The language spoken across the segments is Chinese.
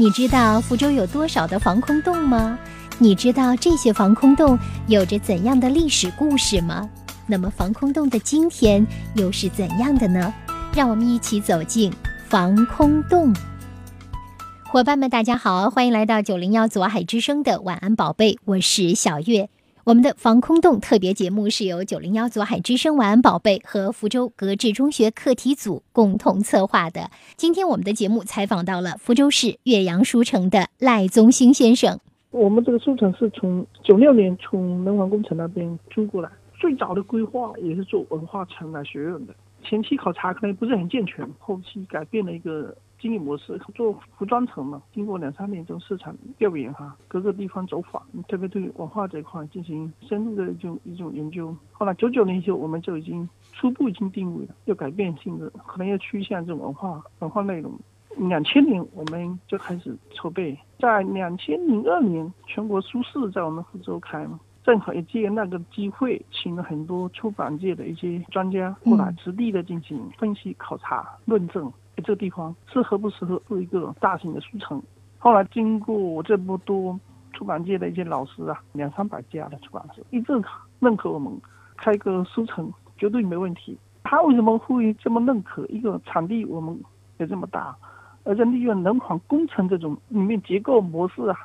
你知道福州有多少的防空洞吗？你知道这些防空洞有着怎样的历史故事吗？那么防空洞的今天又是怎样的呢？让我们一起走进防空洞。伙伴们，大家好，欢迎来到九零幺左海之声的晚安宝贝，我是小月。我们的防空洞特别节目是由九零幺左海之声晚安宝贝和福州格致中学课题组共同策划的。今天我们的节目采访到了福州市岳阳书城的赖宗兴先生。我们这个书城是从九六年从能环工程那边租过来，最早的规划也是做文化城来学院的，前期考察可能不是很健全，后期改变了一个。经营模式做服装城嘛，经过两三年这种市场调研哈，各个地方走访，特别对文化这一块进行深入的一种一种研究。后来九九年以后，我们就已经初步已经定位了，要改变性质，可能要趋向这种文化文化内容。两千年我们就开始筹备，在两千零二年全国书市在我们福州开嘛，正好也借那个机会，请了很多出版界的一些专家过来实地的进行分析、考察、论证。这个地方适合不适合做一个大型的书城？后来经过这么多出版界的一些老师啊，两三百家的出版社一致认可我们开个书城绝对没问题。他为什么会这么认可？一个场地我们也这么大，而且利用人防工程这种里面结构模式啊。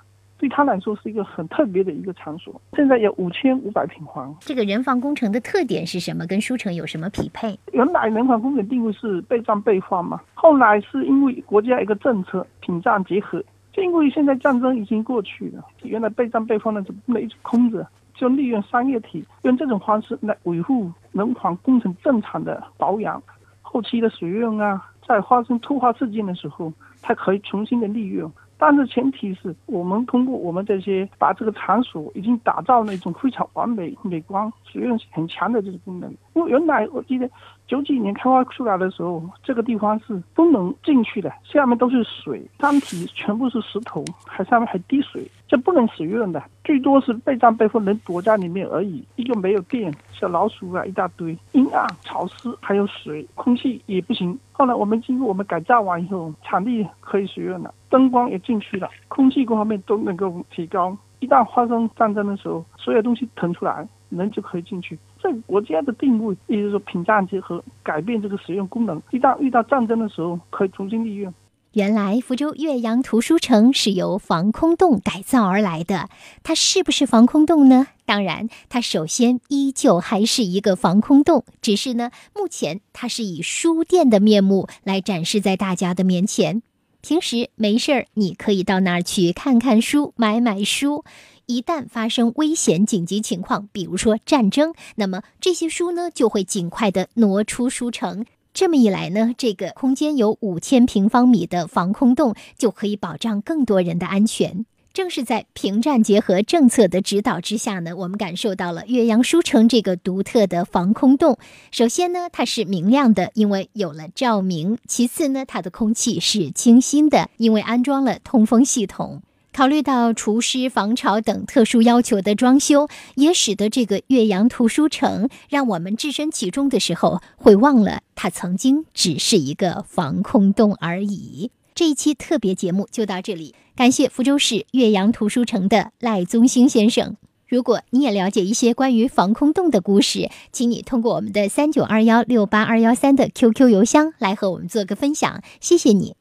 对他来说是一个很特别的一个场所。现在有五千五百平方。这个人防工程的特点是什么？跟书城有什么匹配？原来人防工程定位是备战备荒嘛，后来是因为国家一个政策品战结合，就因为现在战争已经过去了，原来备战备荒呢就不能一直空着，就利用商业体用这种方式来维护人防工程正常的保养，后期的使用啊，在发生突发事件的时候，它可以重新的利用。但是前提是我们通过我们这些把这个场所已经打造那种非常完美、美观、实用性很强的这个功能。因为原来我记得九几年开发出来的时候，这个地方是不能进去的，下面都是水，山体全部是石头，还上面还滴水，这不能使用的，最多是备战备货能躲在里面而已。一个没有电，小老鼠啊一大堆，阴暗、潮湿，还有水，空气也不行。后来我们经过我们改造完以后，场地可以使用了。灯光也进去了，空气各方面都能够提高。一旦发生战争的时候，所有东西腾出来，人就可以进去。这国家的定位，也就是说屏障结合，改变这个使用功能。一旦遇到战争的时候，可以重新利用。原来福州岳阳图书城是由防空洞改造而来的。它是不是防空洞呢？当然，它首先依旧还是一个防空洞，只是呢，目前它是以书店的面目来展示在大家的面前。平时没事儿，你可以到那儿去看看书、买买书。一旦发生危险紧急情况，比如说战争，那么这些书呢就会尽快的挪出书城。这么一来呢，这个空间有五千平方米的防空洞就可以保障更多人的安全。正是在平战结合政策的指导之下呢，我们感受到了岳阳书城这个独特的防空洞。首先呢，它是明亮的，因为有了照明；其次呢，它的空气是清新的，因为安装了通风系统。考虑到除湿、防潮等特殊要求的装修，也使得这个岳阳图书城让我们置身其中的时候，会忘了它曾经只是一个防空洞而已。这一期特别节目就到这里，感谢福州市岳阳图书城的赖宗兴先生。如果你也了解一些关于防空洞的故事，请你通过我们的三九二幺六八二幺三的 QQ 邮箱来和我们做个分享，谢谢你。